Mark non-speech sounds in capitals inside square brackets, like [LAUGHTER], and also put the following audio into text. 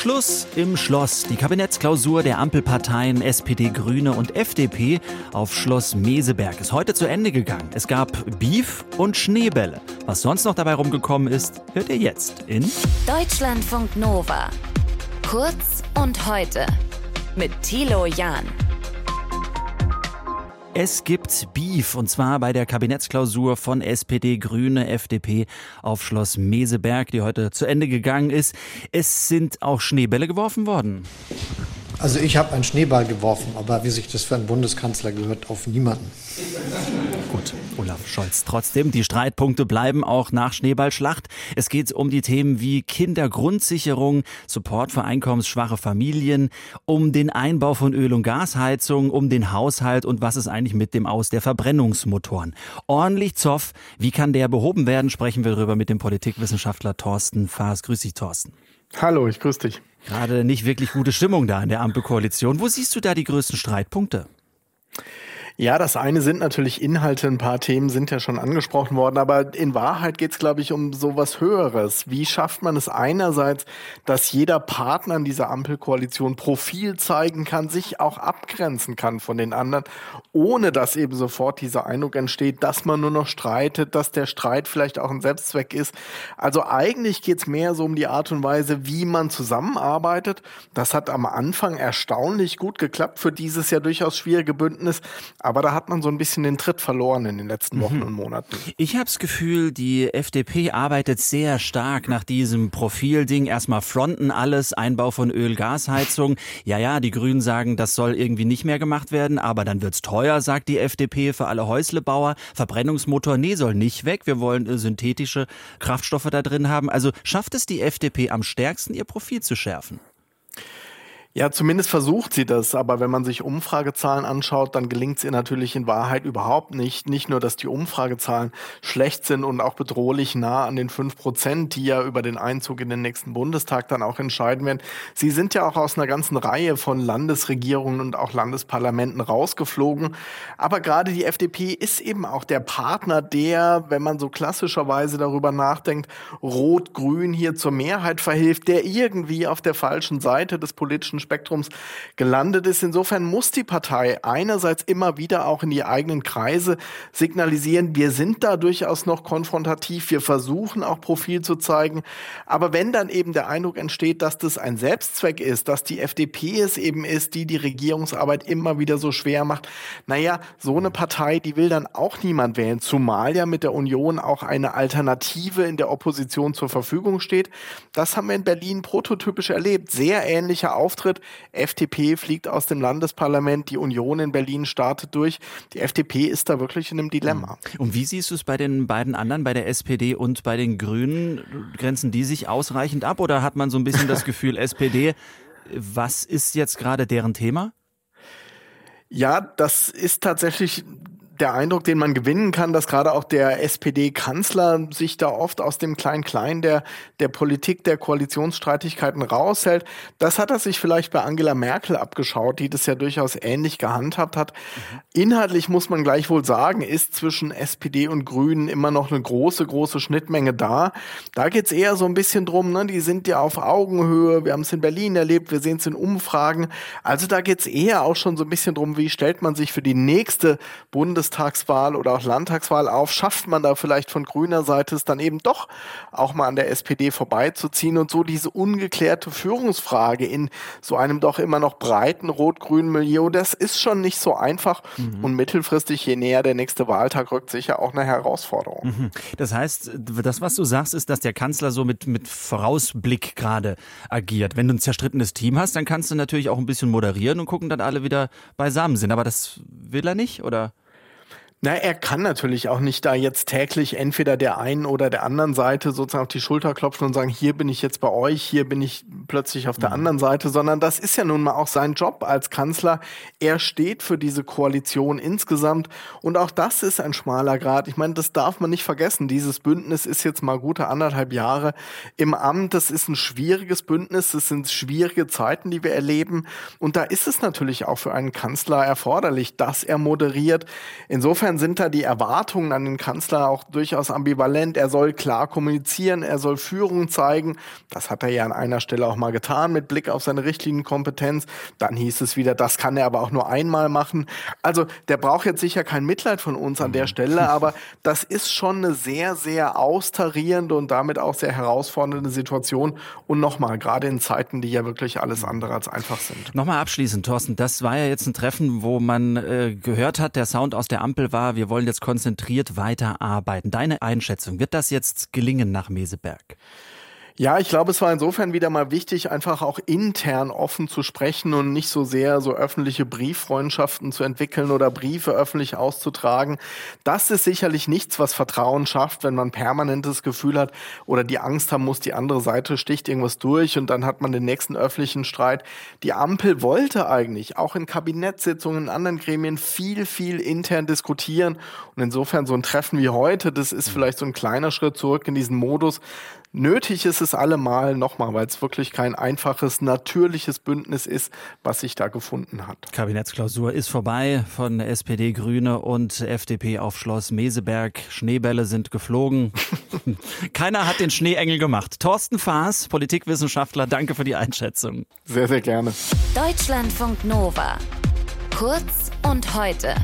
Schluss im Schloss. Die Kabinettsklausur der Ampelparteien SPD, Grüne und FDP auf Schloss Meseberg ist heute zu Ende gegangen. Es gab Beef und Schneebälle. Was sonst noch dabei rumgekommen ist, hört ihr jetzt in Deutschlandfunk Nova. Kurz und heute mit Thilo Jahn. Es gibt Beef und zwar bei der Kabinettsklausur von SPD, Grüne, FDP auf Schloss Meseberg, die heute zu Ende gegangen ist. Es sind auch Schneebälle geworfen worden. Also ich habe einen Schneeball geworfen, aber wie sich das für einen Bundeskanzler gehört, auf niemanden. Gut, Olaf Scholz. Trotzdem, die Streitpunkte bleiben auch nach Schneeballschlacht. Es geht um die Themen wie Kindergrundsicherung, Support für einkommensschwache Familien, um den Einbau von Öl- und Gasheizung, um den Haushalt und was ist eigentlich mit dem Aus der Verbrennungsmotoren. Ordentlich Zoff. Wie kann der behoben werden? Sprechen wir darüber mit dem Politikwissenschaftler Thorsten Faas. Grüß dich, Thorsten. Hallo, ich grüße dich. Gerade nicht wirklich gute Stimmung da in der Ampelkoalition. Wo siehst du da die größten Streitpunkte? Ja, das eine sind natürlich Inhalte, ein paar Themen sind ja schon angesprochen worden, aber in Wahrheit geht es, glaube ich, um sowas Höheres. Wie schafft man es einerseits, dass jeder Partner in dieser Ampelkoalition Profil zeigen kann, sich auch abgrenzen kann von den anderen, ohne dass eben sofort dieser Eindruck entsteht, dass man nur noch streitet, dass der Streit vielleicht auch ein Selbstzweck ist. Also eigentlich geht es mehr so um die Art und Weise, wie man zusammenarbeitet. Das hat am Anfang erstaunlich gut geklappt für dieses ja durchaus schwierige Bündnis. Da hat man so ein bisschen den Tritt verloren in den letzten Wochen mhm. und Monaten. Ich habe das Gefühl, die FDP arbeitet sehr stark nach diesem Profilding. Erstmal fronten alles, Einbau von Öl-Gasheizung. Ja, ja, die Grünen sagen, das soll irgendwie nicht mehr gemacht werden, aber dann wird's teuer, sagt die FDP für alle Häuslebauer. Verbrennungsmotor, nee, soll nicht weg. Wir wollen äh, synthetische Kraftstoffe da drin haben. Also schafft es die FDP am stärksten, ihr Profil zu schärfen? Ja, zumindest versucht sie das, aber wenn man sich Umfragezahlen anschaut, dann gelingt es ihr natürlich in Wahrheit überhaupt nicht. Nicht nur, dass die Umfragezahlen schlecht sind und auch bedrohlich nah an den fünf Prozent, die ja über den Einzug in den nächsten Bundestag dann auch entscheiden werden. Sie sind ja auch aus einer ganzen Reihe von Landesregierungen und auch Landesparlamenten rausgeflogen. Aber gerade die FDP ist eben auch der Partner, der, wenn man so klassischerweise darüber nachdenkt, Rot-Grün hier zur Mehrheit verhilft, der irgendwie auf der falschen Seite des politischen Spektrums gelandet ist. Insofern muss die Partei einerseits immer wieder auch in die eigenen Kreise signalisieren, wir sind da durchaus noch konfrontativ, wir versuchen auch Profil zu zeigen. Aber wenn dann eben der Eindruck entsteht, dass das ein Selbstzweck ist, dass die FDP es eben ist, die die Regierungsarbeit immer wieder so schwer macht, naja, so eine Partei, die will dann auch niemand wählen, zumal ja mit der Union auch eine Alternative in der Opposition zur Verfügung steht. Das haben wir in Berlin prototypisch erlebt. Sehr ähnlicher Auftritt Rücktritt. FDP fliegt aus dem Landesparlament, die Union in Berlin startet durch. Die FDP ist da wirklich in einem Dilemma. Und wie siehst du es bei den beiden anderen, bei der SPD und bei den Grünen? Grenzen die sich ausreichend ab oder hat man so ein bisschen das [LAUGHS] Gefühl, SPD, was ist jetzt gerade deren Thema? Ja, das ist tatsächlich der Eindruck, den man gewinnen kann, dass gerade auch der SPD-Kanzler sich da oft aus dem Klein-Klein der, der Politik der Koalitionsstreitigkeiten raushält. Das hat er sich vielleicht bei Angela Merkel abgeschaut, die das ja durchaus ähnlich gehandhabt hat. Mhm. Inhaltlich muss man gleichwohl sagen, ist zwischen SPD und Grünen immer noch eine große, große Schnittmenge da. Da geht's eher so ein bisschen drum, ne? die sind ja auf Augenhöhe. Wir haben es in Berlin erlebt, wir sehen es in Umfragen. Also da geht's eher auch schon so ein bisschen drum, wie stellt man sich für die nächste Bundes Bundestagswahl oder auch Landtagswahl auf, schafft man da vielleicht von grüner Seite es dann eben doch auch mal an der SPD vorbeizuziehen und so diese ungeklärte Führungsfrage in so einem doch immer noch breiten rot-grünen Milieu, das ist schon nicht so einfach mhm. und mittelfristig, je näher der nächste Wahltag rückt, sicher auch eine Herausforderung. Mhm. Das heißt, das, was du sagst, ist, dass der Kanzler so mit, mit Vorausblick gerade agiert. Wenn du ein zerstrittenes Team hast, dann kannst du natürlich auch ein bisschen moderieren und gucken, dass alle wieder beisammen sind. Aber das will er nicht, oder? Na, er kann natürlich auch nicht da jetzt täglich entweder der einen oder der anderen Seite sozusagen auf die Schulter klopfen und sagen, hier bin ich jetzt bei euch, hier bin ich plötzlich auf der mhm. anderen Seite, sondern das ist ja nun mal auch sein Job als Kanzler. Er steht für diese Koalition insgesamt und auch das ist ein schmaler Grad. Ich meine, das darf man nicht vergessen. Dieses Bündnis ist jetzt mal gute anderthalb Jahre im Amt. Das ist ein schwieriges Bündnis. Das sind schwierige Zeiten, die wir erleben. Und da ist es natürlich auch für einen Kanzler erforderlich, dass er moderiert. Insofern Insofern sind da die Erwartungen an den Kanzler auch durchaus ambivalent. Er soll klar kommunizieren, er soll Führung zeigen. Das hat er ja an einer Stelle auch mal getan mit Blick auf seine Richtlinienkompetenz. Dann hieß es wieder, das kann er aber auch nur einmal machen. Also der braucht jetzt sicher kein Mitleid von uns an der Stelle, [LAUGHS] aber das ist schon eine sehr, sehr austarierende und damit auch sehr herausfordernde Situation. Und nochmal, gerade in Zeiten, die ja wirklich alles andere als einfach sind. Nochmal abschließend, Thorsten, das war ja jetzt ein Treffen, wo man äh, gehört hat, der Sound aus der Ampel war, wir wollen jetzt konzentriert weiterarbeiten. Deine Einschätzung, wird das jetzt gelingen nach Meseberg? Ja, ich glaube, es war insofern wieder mal wichtig, einfach auch intern offen zu sprechen und nicht so sehr so öffentliche Brieffreundschaften zu entwickeln oder Briefe öffentlich auszutragen. Das ist sicherlich nichts, was Vertrauen schafft, wenn man permanentes Gefühl hat oder die Angst haben muss, die andere Seite sticht irgendwas durch und dann hat man den nächsten öffentlichen Streit. Die Ampel wollte eigentlich auch in Kabinettssitzungen, in anderen Gremien viel, viel intern diskutieren und insofern so ein Treffen wie heute, das ist vielleicht so ein kleiner Schritt zurück in diesen Modus, Nötig ist es allemal nochmal, weil es wirklich kein einfaches, natürliches Bündnis ist, was sich da gefunden hat. Kabinettsklausur ist vorbei von SPD, Grüne und FDP auf Schloss Meseberg. Schneebälle sind geflogen. [LAUGHS] Keiner hat den Schneeengel gemacht. Thorsten Faas, Politikwissenschaftler, danke für die Einschätzung. Sehr, sehr gerne. Deutschlandfunk Nova. Kurz und heute.